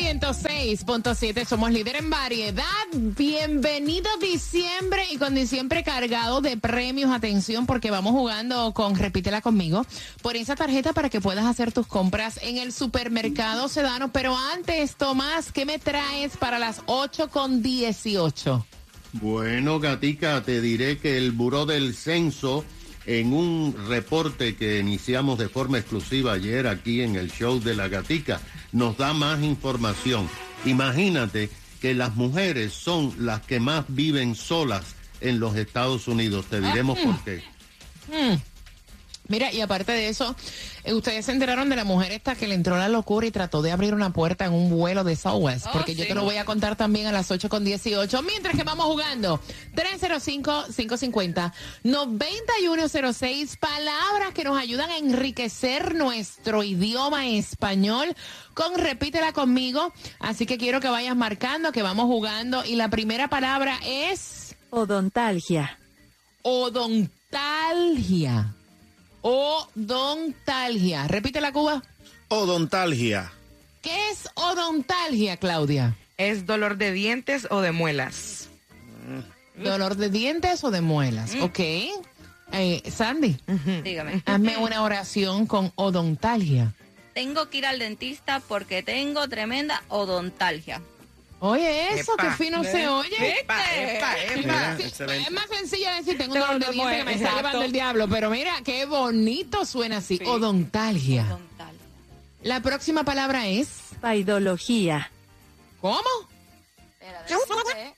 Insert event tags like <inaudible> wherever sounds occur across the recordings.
106.7, somos líder en variedad. Bienvenido diciembre y con diciembre cargado de premios. Atención porque vamos jugando con Repítela conmigo por esa tarjeta para que puedas hacer tus compras en el supermercado Sedano. Pero antes, Tomás, ¿qué me traes para las 8 con 18? Bueno, Gatica, te diré que el Buró del Censo, en un reporte que iniciamos de forma exclusiva ayer aquí en el show de la Gatica, nos da más información. Imagínate que las mujeres son las que más viven solas en los Estados Unidos. Te diremos por qué. Mira, y aparte de eso, eh, ustedes se enteraron de la mujer esta que le entró la locura y trató de abrir una puerta en un vuelo de Southwest, porque yo te lo voy a contar también a las 8 con 18, mientras que vamos jugando 305-550-9106, palabras que nos ayudan a enriquecer nuestro idioma español con Repítela conmigo, así que quiero que vayas marcando, que vamos jugando, y la primera palabra es Odontalgia. odontalgia. Odontalgia. Repítela, Cuba. Odontalgia. ¿Qué es odontalgia, Claudia? Es dolor de dientes o de muelas. ¿Dolor de dientes o de muelas? Ok. Eh, Sandy, Dígame. hazme una oración con odontalgia. Tengo que ir al dentista porque tengo tremenda odontalgia. Oye, eso, Epa, que fino se oye. Epa, epa, epa. Sí, excelente. es más sencillo decir tengo un Tengo dolor de dolor de dientes que me está llevando el diablo, pero mira, qué bonito suena así, odontalgia. Odontalgia. La próxima palabra es, Paidología. ¿cómo? Espera, déjame-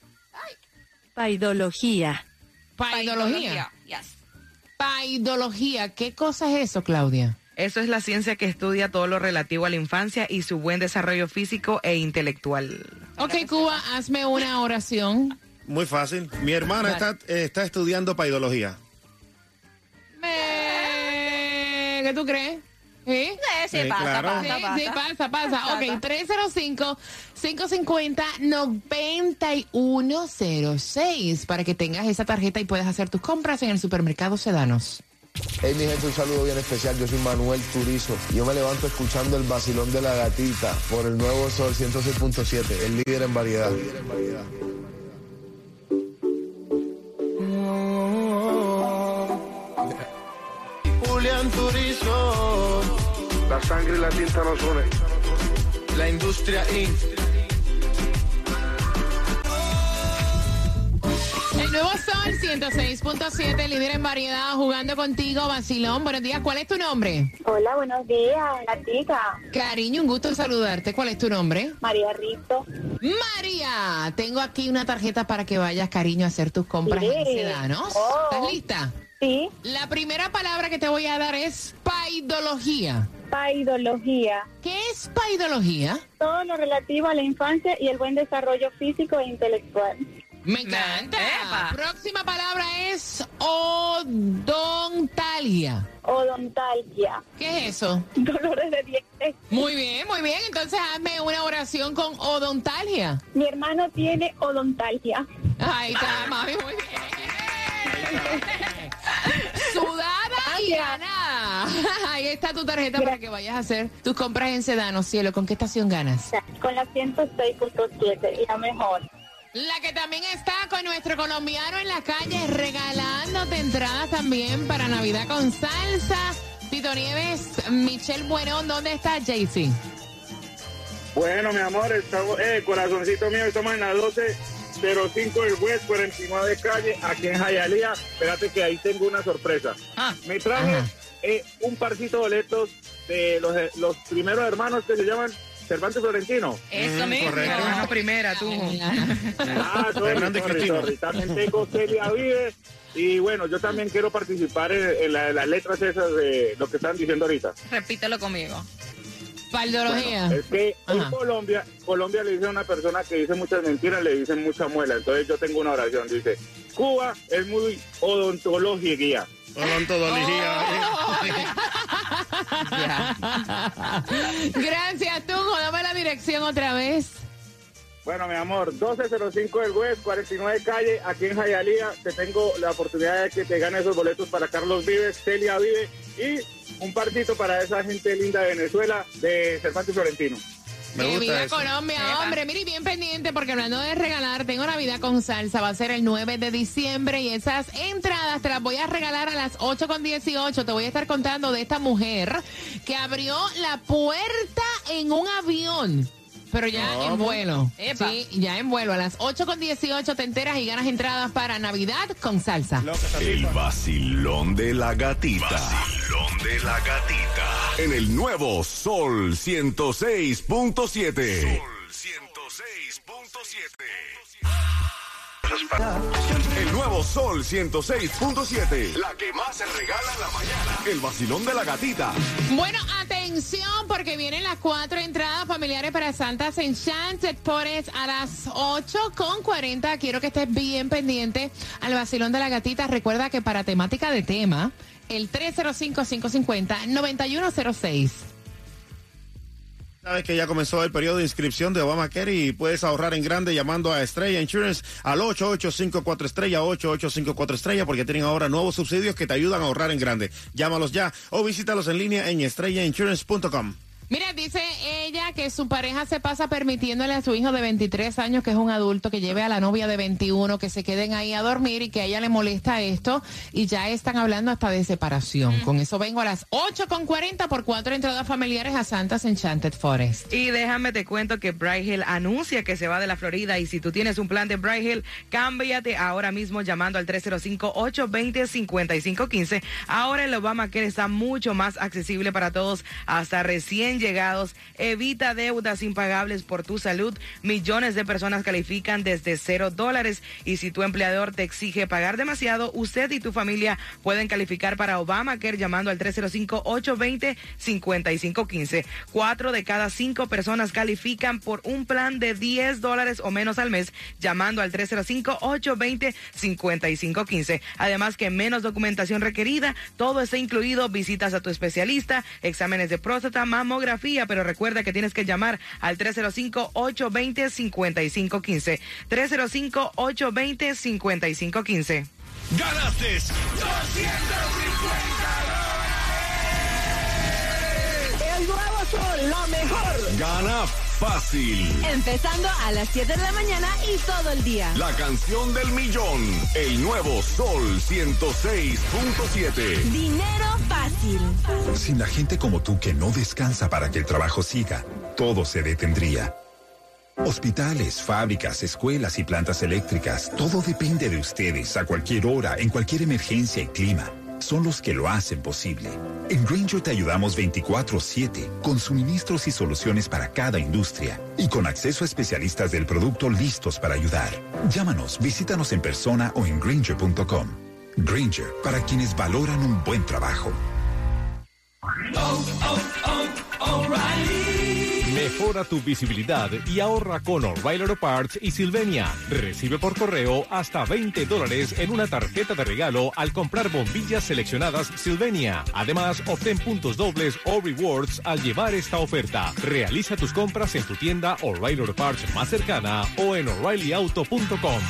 Paidología. Paidología. Yes. Paidología, ¿qué cosa es eso, Claudia? Eso es la ciencia que estudia todo lo relativo a la infancia y su buen desarrollo físico e intelectual. Ok, Cuba, hazme una oración. Muy fácil. Mi hermana está, eh, está estudiando paidología. Me... ¿Qué tú crees? ¿Sí? Sí, sí, Sí, pasa, claro. pasa, pasa. sí, pasa, pasa. Ok, Pasa. 305-550-9106 para que tengas esa tarjeta y puedas hacer tus compras en el supermercado Sedanos. Hey mi gente, un saludo bien especial. Yo soy Manuel Turizo. Yo me levanto escuchando el vacilón de la gatita por el nuevo Sol 106.7, el líder en variedad. Julián Turizo, La sangre y la tinta nos une. la industria Inc. El nuevo Sol 106.7, líder en variedad, jugando contigo, Vacilón. Buenos días, ¿cuál es tu nombre? Hola, buenos días, gatita. Cariño, un gusto saludarte. ¿Cuál es tu nombre? María Rito. María, tengo aquí una tarjeta para que vayas, cariño, a hacer tus compras en Sí. Sedanos. Oh. ¿Estás lista? Sí, La primera palabra que te voy a dar es paidología. paidología. ¿Qué es paidología? Todo lo relativo a la infancia y el buen desarrollo físico e intelectual. Me encanta. Epa. Próxima palabra es odontalgia. Odontalgia. ¿Qué es eso? Dolores de dientes. Muy bien, muy bien. Entonces hazme una oración con odontalgia. Mi hermano tiene odontalgia. Ahí está, mami, muy bien. Sudada y ganada. Ahí está tu tarjeta para que vayas a hacer tus compras en Sedano, cielo. ¿Con qué estación ganas? Con la 106.7 y la mejor. La que también está con nuestro colombiano en la calle regalándote entradas también para Navidad con salsa. Tito Nieves, Michelle Buenón, ¿dónde está Jaycee? Bueno, mi amor, estamos, eh, corazoncito mío, estamos en la 1205 del West, 49 calle, aquí en Jayalía. Espérate que ahí tengo una sorpresa. Me traje eh, un parcito de boletos de los, los primeros hermanos que se llaman Cervantes Florentino. Eso mismo. correcto. Hermano primera, tú. <laughs> Ah, sorry, Fernando y sorry, sorry. También tengo Celia Vive. Y bueno, yo también quiero participar en, en la- en las letras esas de lo que están diciendo ahorita. Repítelo conmigo. Paldología. Es que en. Colombia, Colombia le dice a una persona que dice muchas mentiras, le dicen mucha muela. Entonces yo tengo una oración, dice, Cuba es muy odontológica. Odontología. <laughs> Gracias, Tunjo. Dame la dirección otra vez. Bueno, mi amor, 1205 del West, 49 calle, aquí en Jayalía. Te tengo la oportunidad de que te ganes esos boletos para Carlos Vives, Celia Vive y un partito para esa gente linda de Venezuela de Cervantes Florentino. Me gusta viva eso. Colombia, Epa. hombre. Mire, bien pendiente porque hablando de regalar, tengo Navidad con salsa. Va a ser el 9 de diciembre y esas entradas te las voy a regalar a las 8 con 18. Te voy a estar contando de esta mujer que abrió la puerta en un avión. Pero ya en vuelo. Epa. Sí, ya en vuelo. A las 8 con 18 te enteras y ganas entradas para Navidad con salsa. El vacilón de la gatita. Vacilón de la gatita. En el nuevo Sol 106.7. Sol 106.7. El nuevo Sol 106.7. La que más se regala en la mañana. El vacilón de la gatita. Bueno, atención, porque vienen las cuatro entradas familiares para Santas Enchanted Forest a las 8 con 40. Quiero que estés bien pendiente al vacilón de la gatita. Recuerda que para temática de tema, el 305-550-9106. Sabes que ya comenzó el periodo de inscripción de Obamacare y puedes ahorrar en grande llamando a Estrella Insurance al 8854 Estrella 8854 Estrella porque tienen ahora nuevos subsidios que te ayudan a ahorrar en grande. Llámalos ya o visítalos en línea en estrellainsurance.com. Mira, dice ella que su pareja se pasa permitiéndole a su hijo de 23 años, que es un adulto, que lleve a la novia de 21, que se queden ahí a dormir y que a ella le molesta esto y ya están hablando hasta de separación. Con eso vengo a las 8 con 40 por cuatro entradas familiares a Santas Enchanted Forest. Y déjame te cuento que Bright Hill anuncia que se va de la Florida y si tú tienes un plan de Bright Hill, cámbiate ahora mismo llamando al 305-820-5515. Ahora el Obamacare está mucho más accesible para todos, hasta recién llegados. Evita deudas impagables por tu salud. Millones de personas califican desde cero dólares y si tu empleador te exige pagar demasiado, usted y tu familia pueden calificar para Obamacare llamando al 305-820-5515. Cuatro de cada cinco personas califican por un plan de 10 dólares o menos al mes llamando al 305-820-5515. Además que menos documentación requerida, todo está incluido, visitas a tu especialista, exámenes de próstata, mamografía, pero recuerda que tienes que llamar al 305-820-5515. 305-820-5515. ¡Ganaste! El nuevo sol, la mejor. Gana fácil. Empezando a las 7 de la mañana y todo el día. La canción del millón. El nuevo Sol 106.7. Dinero fácil. Sin la gente como tú que no descansa para que el trabajo siga, todo se detendría. Hospitales, fábricas, escuelas y plantas eléctricas, todo depende de ustedes a cualquier hora, en cualquier emergencia y clima. Son los que lo hacen posible. En Granger te ayudamos 24/7, con suministros y soluciones para cada industria y con acceso a especialistas del producto listos para ayudar. Llámanos, visítanos en persona o en granger.com. Granger, para quienes valoran un buen trabajo. Mejora tu visibilidad y ahorra con O'Reilly Auto Parts y Silvenia. Recibe por correo hasta 20 dólares en una tarjeta de regalo al comprar bombillas seleccionadas Silvenia. Además, obtén puntos dobles o rewards al llevar esta oferta. Realiza tus compras en tu tienda O'Reilly Auto Parts más cercana o en o'ReillyAuto.com.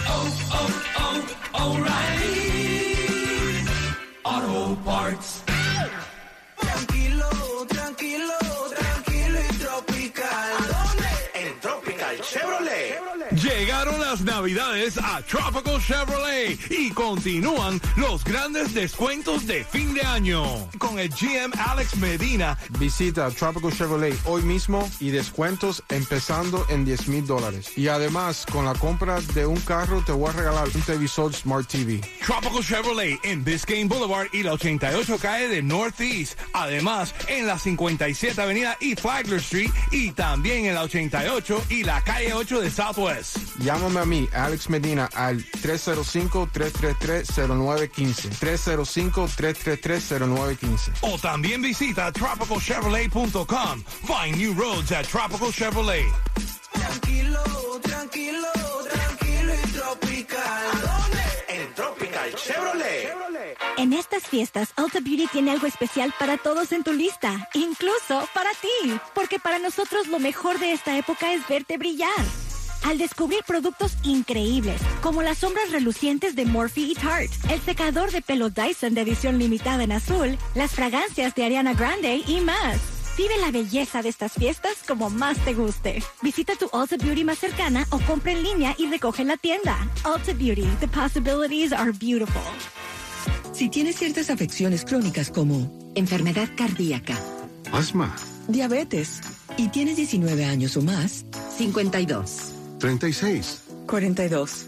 Auto Parts. Las navidades a Tropical Chevrolet y continúan los grandes descuentos de fin de año. Con el GM Alex Medina. Visita Tropical Chevrolet hoy mismo y descuentos empezando en 10 mil dólares. Y además, con la compra de un carro te voy a regalar un televisor Smart TV. Tropical Chevrolet en Biscayne Boulevard y la 88 calle de Northeast. Además, en la 57 Avenida y Flagler Street y también en la 88 y la calle 8 de Southwest. Llámame a mí, Alex Medina, al 305-333-0915. 305-333-0915. O también visita tropicalchevrolet.com. Find new roads at Tropical Chevrolet. Tranquilo, tranquilo, tranquilo y tropical. ¿A dónde? En Tropical Chevrolet. En estas fiestas, Ulta Beauty tiene algo especial para todos en tu lista, incluso para ti, porque para nosotros lo mejor de esta época es verte brillar. Al descubrir productos increíbles, como las sombras relucientes de Morphe y Tarte, el secador de pelo Dyson de edición limitada en azul, las fragancias de Ariana Grande y más. Vive la belleza de estas fiestas como más te guste. Visita tu Ulta Beauty más cercana o compra en línea y recoge en la tienda. Ulta Beauty, the possibilities are beautiful. Si tienes ciertas afecciones crónicas como enfermedad cardíaca, Asma. diabetes y tienes 19 años o más, 52, 36. 42.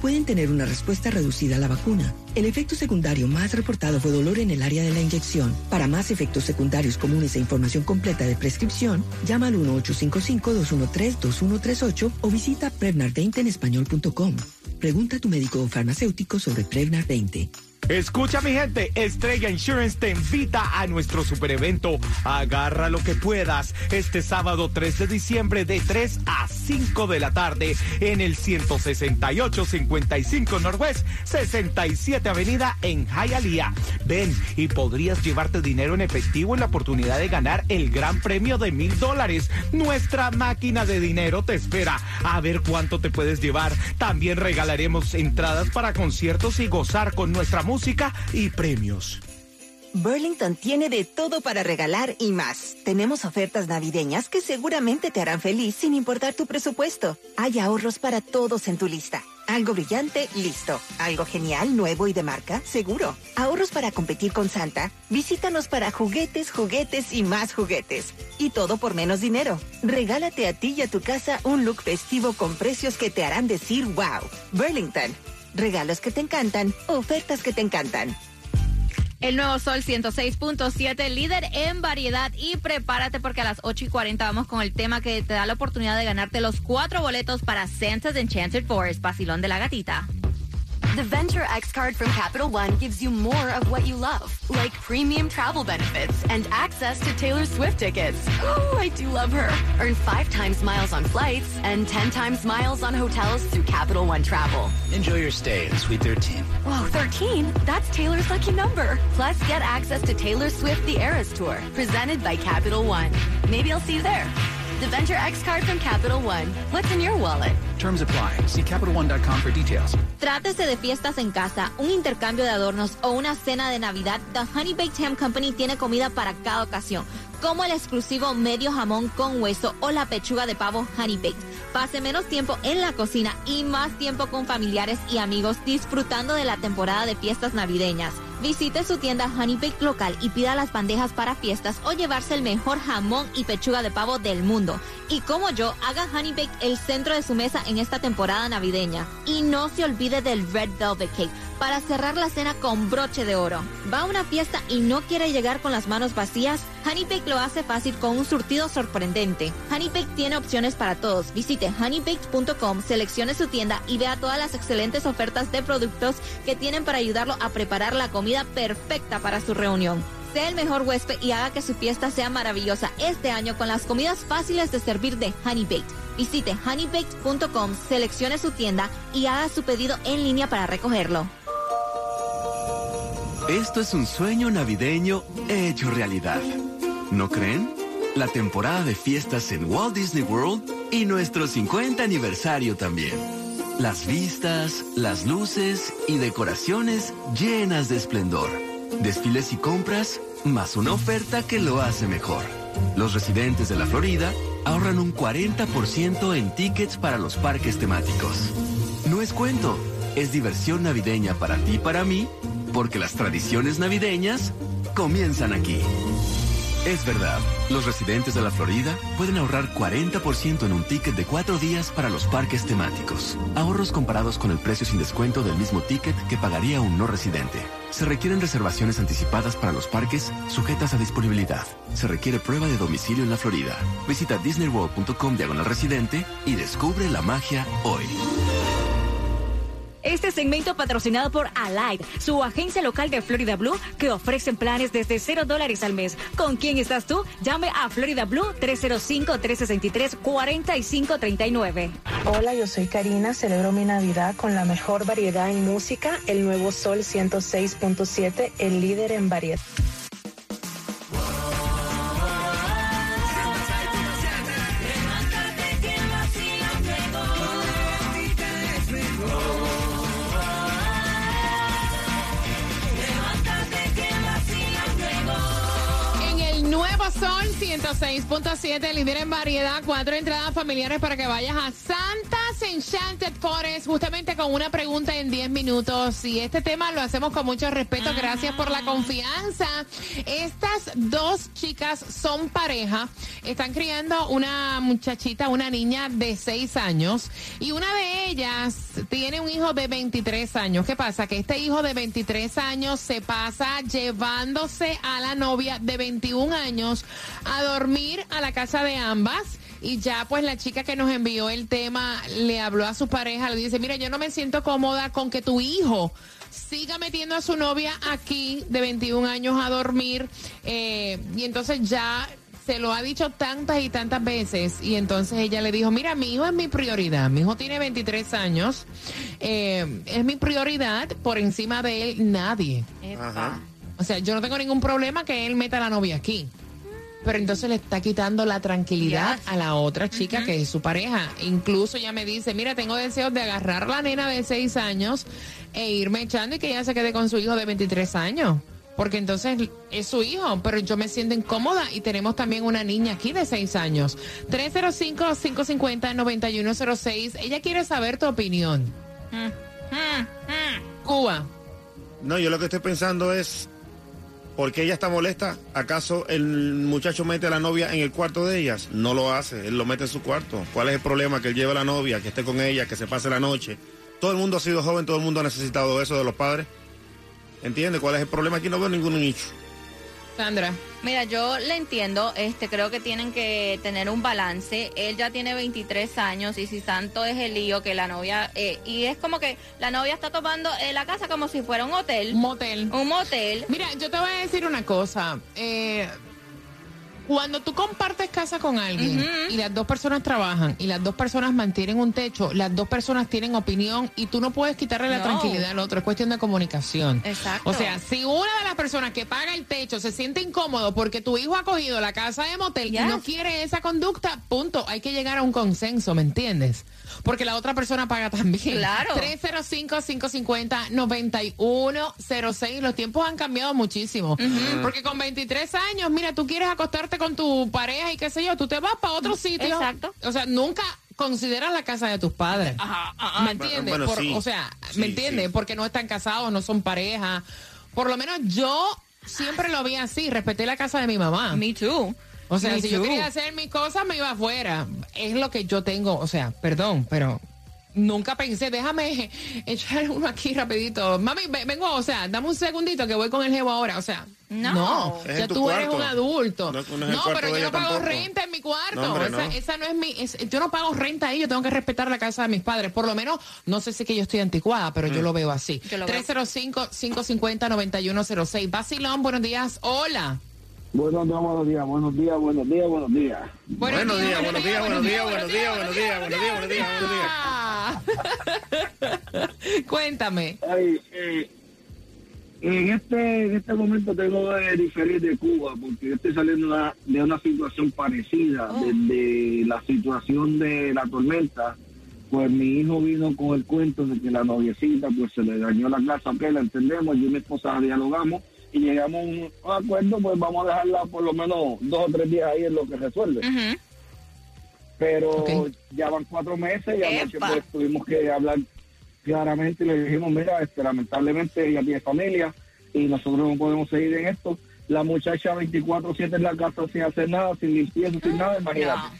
pueden tener una respuesta reducida a la vacuna. El efecto secundario más reportado fue dolor en el área de la inyección. Para más efectos secundarios comunes e información completa de prescripción, llama al 1-855-213-2138 o visita Prevnar20 en español.com. Pregunta a tu médico o farmacéutico sobre Prevnar 20. Escucha mi gente, Estrella Insurance te invita a nuestro super evento Agarra lo que puedas este sábado 3 de diciembre de 3 a 5 de la tarde en el 168-55 Norwest 67 Avenida en Hialeah. Ven y podrías llevarte dinero en efectivo en la oportunidad de ganar el gran premio de mil dólares. Nuestra máquina de dinero te espera. A ver cuánto te puedes llevar. También regalaremos entradas para conciertos y gozar con nuestra música y premios. Burlington tiene de todo para regalar y más. Tenemos ofertas navideñas que seguramente te harán feliz sin importar tu presupuesto. Hay ahorros para todos en tu lista. Algo brillante, listo. Algo genial, nuevo y de marca, seguro. Ahorros para competir con Santa. Visítanos para juguetes, juguetes y más juguetes. Y todo por menos dinero. Regálate a ti y a tu casa un look festivo con precios que te harán decir wow. Burlington. Regalos que te encantan, ofertas que te encantan. El nuevo Sol 106.7, líder en variedad. Y prepárate porque a las 8 y 40 vamos con el tema que te da la oportunidad de ganarte los cuatro boletos para Santa's Enchanted Forest, Basilón de la Gatita. The Venture X card from Capital One gives you more of what you love, like premium travel benefits and access to Taylor Swift tickets. Oh, I do love her. Earn five times miles on flights and 10 times miles on hotels through Capital One Travel. Enjoy your stay in Suite 13. Whoa, 13? That's Taylor's lucky number. Plus, get access to Taylor Swift The Eras Tour, presented by Capital One. Maybe I'll see you there. The Venture X card from Capital One. What's in your wallet? Terms apply. See CapitalOne.com for details. Trátese de fiestas en casa, un intercambio de adornos o una cena de Navidad, The Honey Baked Ham Company tiene comida para cada ocasión, como el exclusivo medio jamón con hueso o la pechuga de pavo Honey Baked. Pase menos tiempo en la cocina y más tiempo con familiares y amigos disfrutando de la temporada de fiestas navideñas. Visite su tienda Honey Baked local y pida las bandejas para fiestas o llevarse el mejor jamón y pechuga de pavo del mundo. Y como yo, haga Honey Baked el centro de su mesa en esta temporada navideña. Y no se olvide del Red Velvet Cake para cerrar la cena con broche de oro. ¿Va a una fiesta y no quiere llegar con las manos vacías? Honey Baked lo hace fácil con un surtido sorprendente. Honey Baked tiene opciones para todos. Visite honeybaked.com, seleccione su tienda y vea todas las excelentes ofertas de productos que tienen para ayudarlo a preparar la comida perfecta para su reunión. Sea el mejor huésped y haga que su fiesta sea maravillosa este año con las comidas fáciles de servir de Honey Baked. Visite honeybaked.com, seleccione su tienda y haga su pedido en línea para recogerlo. Esto es un sueño navideño hecho realidad. ¿No creen? La temporada de fiestas en Walt Disney World y nuestro 50 aniversario también. Las vistas, las luces y decoraciones llenas de esplendor. Desfiles y compras, más una oferta que lo hace mejor. Los residentes de la Florida ahorran un 40% en tickets para los parques temáticos. No es cuento, es diversión navideña para ti y para mí, porque las tradiciones navideñas comienzan aquí. Es verdad, los residentes de la Florida pueden ahorrar 40% en un ticket de cuatro días para los parques temáticos. Ahorros comparados con el precio sin descuento del mismo ticket que pagaría un no residente. Se requieren reservaciones anticipadas para los parques sujetas a disponibilidad. Se requiere prueba de domicilio en la Florida. Visita disneyworld.com diagonal residente y descubre la magia hoy. Este segmento patrocinado por Allied, su agencia local de Florida Blue, que ofrecen planes desde cero dólares al mes. ¿Con quién estás tú? Llame a Florida Blue 305-363-4539. Hola, yo soy Karina, celebro mi Navidad con la mejor variedad en música, el nuevo Sol 106.7, el líder en variedad. 106.7, líder en variedad, cuatro entradas familiares para que vayas a Santa's Enchanted Forest, justamente con una pregunta en 10 minutos. Y este tema lo hacemos con mucho respeto, gracias por la confianza. Estas dos chicas son pareja, están criando una muchachita, una niña de 6 años, y una de ellas tiene un hijo de 23 años. ¿Qué pasa? Que este hijo de 23 años se pasa llevándose a la novia de 21 años a dormir a la casa de ambas. Y ya pues la chica que nos envió el tema le habló a su pareja, le dice, mira, yo no me siento cómoda con que tu hijo siga metiendo a su novia aquí de 21 años a dormir. eh, y entonces ya se lo ha dicho tantas y tantas veces. Y entonces ella le dijo, mira, mi hijo es mi prioridad. Mi hijo tiene 23 años. eh, es mi prioridad. Por encima de él, nadie. Ajá. O sea, yo no tengo ningún problema que él meta a la novia aquí. Pero entonces le está quitando la tranquilidad a la otra chica que es su pareja. Incluso ella me dice, mira, tengo deseos de agarrar a la nena de 6 años e irme echando y que ella se quede con su hijo de 23 años. Porque entonces es su hijo, pero yo me siento incómoda y tenemos también una niña aquí de 6 años. 305-550-9106. Ella quiere saber tu opinión. Cuba. No, yo lo que estoy pensando es, ¿por qué ella está molesta? ¿Acaso el muchacho mete a la novia en el cuarto de ellas? No lo hace, él lo mete en su cuarto. ¿Cuál es el problema? Que él lleve a la novia, que esté con ella, que se pase la noche. Todo el mundo ha sido joven, todo el mundo ha necesitado eso de los padres. ¿Entiende? ¿Cuál es el problema? Aquí no veo ningún nicho. Sandra. Mira, yo le entiendo, este, creo que tienen que tener un balance. Él ya tiene 23 años y si tanto es el lío que la novia, eh, y es como que la novia está tomando eh, la casa como si fuera un hotel. Un motel. Un motel. Mira, yo te voy a decir una cosa. Eh, cuando tú compartes casa con alguien y las dos personas trabajan y las dos personas mantienen un techo, las dos personas tienen opinión y tú no puedes quitarle la tranquilidad al otro, es cuestión de comunicación. Exacto. O sea, si una de las personas que paga el techo se siente incómodo porque tu hijo ha cogido la casa de motel y no quiere esa conducta, punto. Hay que llegar a un consenso, ¿me entiendes? Porque la otra persona paga también. Claro. 305-550-9106. Los tiempos han cambiado muchísimo. Porque con 23 años, mira, tú quieres acostarte con tu pareja y qué sé yo, tú te vas para otro sitio. Exacto. O sea, nunca consideras la casa de tus padres. ¿Me entiendes? Bueno, Por- sí. O sea, Sí, ¿me entiendes? sí. Porque no están casados, no son pareja. Por lo menos yo siempre lo vi así, respeté la casa de mi mamá. Me too. O sea, Me si yo quería hacer mis cosas, me iba afuera. Es lo que yo tengo, o sea, perdón, pero nunca pensé, déjame <laughs> echar uno aquí rapidito. Mami, ve- vengo, o sea, dame un segundito que voy con el jevo ahora, o sea. No. Ya tu tú eres un adulto. No, pero yo no pago tampoco. renta en mi cuarto. No, hombre, esa, no. esa no es mi. es- yo no pago renta ahí, yo tengo que respetar la casa de mis padres. Por lo menos, no sé si es que yo estoy anticuada, pero Mm. yo lo veo así. Yo lo veo. 305-550-9106. Basilón, buenos días. Hola. Buenos días, buenos días, buenos días, buenos días, buenos días. Buenos días, buenos días, buenos días, buenos días, buenos días, buenos días, buenos días, buenos días. Cuéntame. Ay, eh, en este en este momento tengo que diferir de Cuba porque yo estoy saliendo una- de una situación parecida, desde la situación de la tormenta. Pues mi hijo vino con el cuento de que la noviecita pues se le dañó la casa, ok, la entendemos, yo y mi esposa dialogamos y llegamos a un acuerdo, pues vamos a dejarla por lo menos dos o tres días ahí en lo que resuelve. pero ya van cuatro meses y anoche pues, tuvimos que hablar claramente y le dijimos, mira, este, lamentablemente ella tiene familia y nosotros no podemos seguir en esto. La muchacha 24-7 en la casa sin hacer nada, sin limpieza, sin nada, imagínate.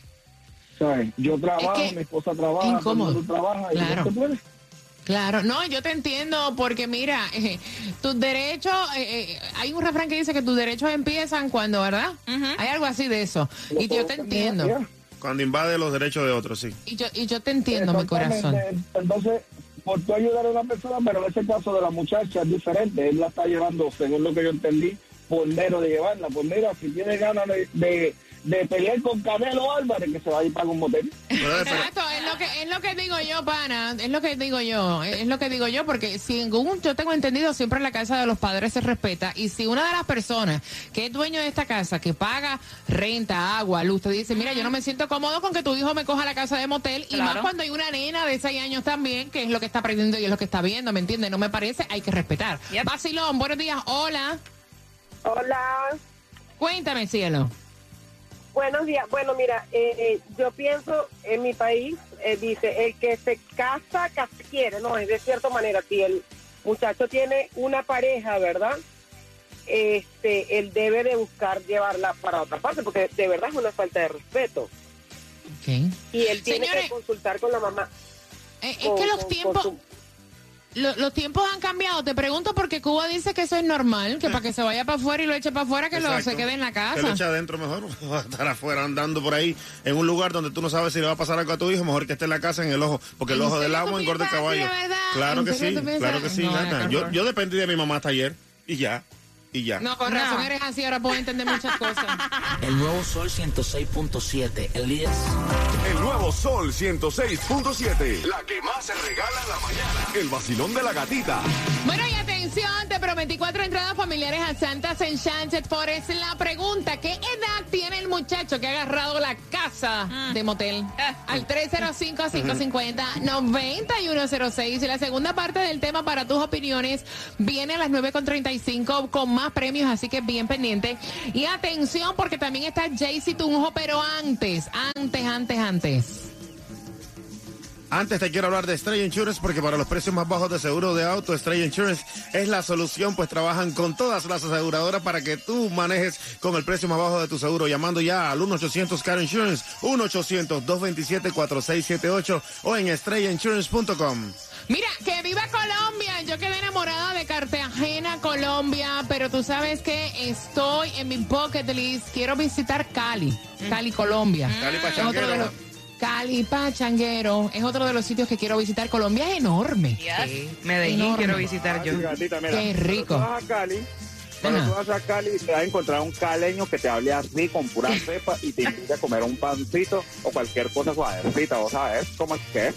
¿Sabes? Yo trabajo, que mi esposa trabaja, mundo trabaja y Claro. no se puede. Claro, no, yo te entiendo porque mira, eh, <laughs> tus derechos, eh, eh, hay un refrán que dice que tus derechos empiezan cuando, ¿verdad? Hay algo así de eso. Y yo te entiendo. Cuando invade los derechos de otros, sí. Y yo, y yo te entiendo, mi corazón. Entonces, por tú ayudar a una persona, pero en ese caso de la muchacha es diferente. Él la está llevando, según lo que yo entendí, por mero de llevarla. Pues mira, si tiene ganas de, de, de pelear con Canelo Álvarez, que se va a ir para un motel. Exacto, es lo que es lo que digo yo, pana, es lo que digo yo, es lo que digo yo, porque según yo tengo entendido, siempre la casa de los padres se respeta y si una de las personas que es dueño de esta casa, que paga renta, agua, luz, te dice, mira, yo no me siento cómodo con que tu hijo me coja la casa de motel y más cuando hay una nena de 6 años también, que es lo que está aprendiendo y es lo que está viendo, ¿me entiendes? No me parece, hay que respetar. Basilón, buenos días, hola. Hola. Cuéntame, cielo. Buenos días. Bueno, mira, eh, yo pienso en mi país, eh, dice, el que se casa, casa quiere, no, es de cierta manera, si el muchacho tiene una pareja, ¿verdad? Este, él debe de buscar llevarla para otra parte, porque de verdad es una falta de respeto. Y él tiene Señores, que consultar con la mamá. Eh, es con- que los tiempos... su- Lo- los tiempos han cambiado. Te pregunto porque Cuba dice que eso es normal, que para que se vaya para afuera y lo eche para afuera, que lo se quede en la Que lo casa. eche adentro mejor. <laughs> Va a estar afuera andando por ahí en un lugar donde tú no sabes si le va a pasar algo a tu hijo. Mejor que esté en la casa en el ojo. Porque el ¿En ojo del agua engorda el caballo. Claro ¿En que sí. Claro que sí. Qué Yo, yo dependí de mi mamá hasta ayer. Y ya. Y ya. No, con razón eres así, ahora puedo entender muchas cosas. <laughs> El nuevo Sol 106.7, el líder. El nuevo Sol 106.7. La que más se regala en la mañana. El vacilón de la gatita. Bueno, y atención, te prometí cuatro entradas familiares a Santa's Enchanted Forest. La pregunta, ¿qué edad tiene el muchacho que ha agarrado la casa de motel? Al 305-550-9106. Y la segunda parte del tema para tus opiniones viene a las 9.35 con más premios, así que bien pendiente. Y atención, porque también está Jaycee Tunjo, pero antes, antes, antes, antes. Antes te quiero hablar de Estrella Insurance porque para los precios más bajos de seguro de auto, Estrella Insurance es la solución, pues trabajan con todas las aseguradoras para que tú manejes con el precio más bajo de tu seguro, llamando ya al 1-800 Car Insurance, 1-800-227-4678 o en estrellainsurance.com. Mira, que viva Colombia. Yo quedé enamorada de Cartagena, Colombia, pero tú sabes que estoy en mi bucket list. Quiero visitar Cali, Cali, Colombia. Cali otro de los- Cali Pachanguero es otro de los sitios que quiero visitar. Colombia es enorme. Medellín Enorme. quiero visitar yo. Qué rico. Cuando tú vas a Cali, cuando tú vas a Cali, te vas a encontrar un caleño que te hable así con pura <laughs> cepa y te invita a comer un pancito o cualquier cosa suavecita, ¿vos sabes cómo es que es?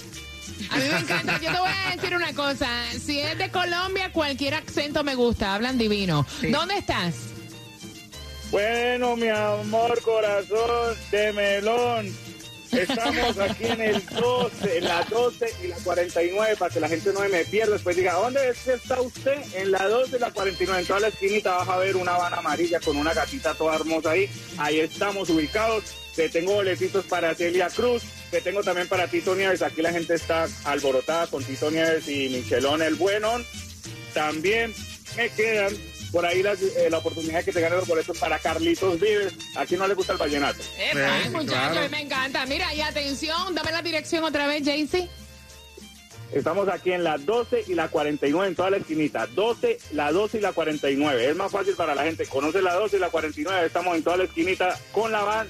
A mí me encanta. Yo te voy a decir una cosa. Si es de Colombia, cualquier acento me gusta. Hablan divino. ¿Dónde estás? Bueno, mi amor, corazón de melón. Estamos aquí en el 12, en la 12 y la 49, para que la gente no me pierda. Después diga, ¿dónde es que está usted? En la 12 y la 49. En toda la esquinita vas a ver una vana amarilla con una gatita toda hermosa ahí. Ahí estamos ubicados. Te tengo boletitos para Celia Cruz. Te tengo también para Tito Nieves. Aquí la gente está alborotada con Tito Nieves y Michelón el Bueno. También me quedan por ahí eh, la oportunidad que te ganen los boletos para Carlitos Vives. Aquí no le gusta el vallenato. Ay, muchachos, me encanta. Mira, y atención, dame la dirección otra vez, Jaycee. Estamos aquí en la 12 y la 49 en toda la esquinita. 12, la 12 y la 49. Es más fácil para la gente. Conoce la 12 y la 49. Estamos en toda la esquinita con la van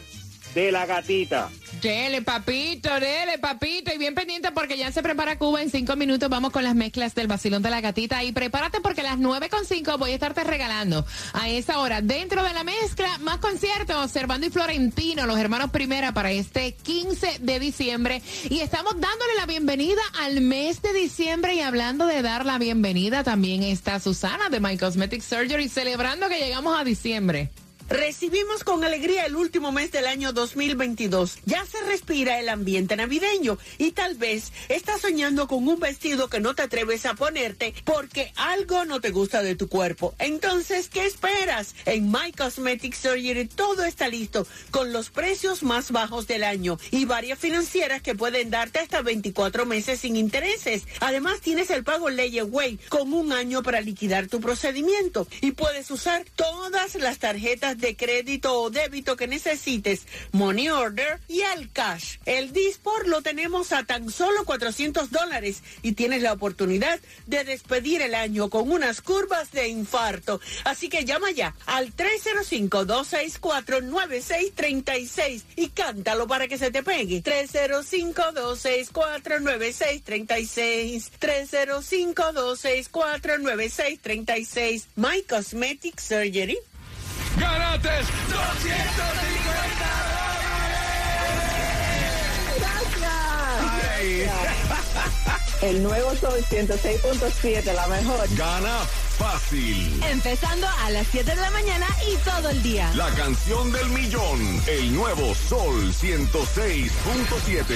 de la gatita. Dele, papito, dele, papito. Y bien pendiente porque ya se prepara Cuba. En cinco minutos vamos con las mezclas del vacilón de la gatita. Y prepárate porque a las nueve con cinco voy a estarte regalando a esa hora dentro de la mezcla más conciertos. Servando y Florentino, los hermanos Primera para este 15 de diciembre. Y estamos dándole la bienvenida al mes de diciembre. Y hablando de dar la bienvenida, también está Susana de My Cosmetic Surgery celebrando que llegamos a diciembre. Recibimos con alegría el último mes del año 2022. Ya se respira el ambiente navideño y tal vez estás soñando con un vestido que no te atreves a ponerte porque algo no te gusta de tu cuerpo. Entonces, ¿qué esperas? En My Cosmetic Surgery todo está listo con los precios más bajos del año y varias financieras que pueden darte hasta 24 meses sin intereses. Además, tienes el pago Layaway con un año para liquidar tu procedimiento y puedes usar todas las tarjetas de crédito o débito que necesites, Money Order y el cash. El Dispor lo tenemos a tan solo 400 dólares y tienes la oportunidad de despedir el año con unas curvas de infarto. Así que llama ya al 305-264-9636 y cántalo para que se te pegue. 305-264-9636. 305-264-9636. My Cosmetic Surgery. ¡Ganaste 250 El nuevo Sol 106.7, la mejor. Gana fácil. Empezando a las 7 de la mañana y todo el día. La canción del millón. El nuevo Sol 106.7.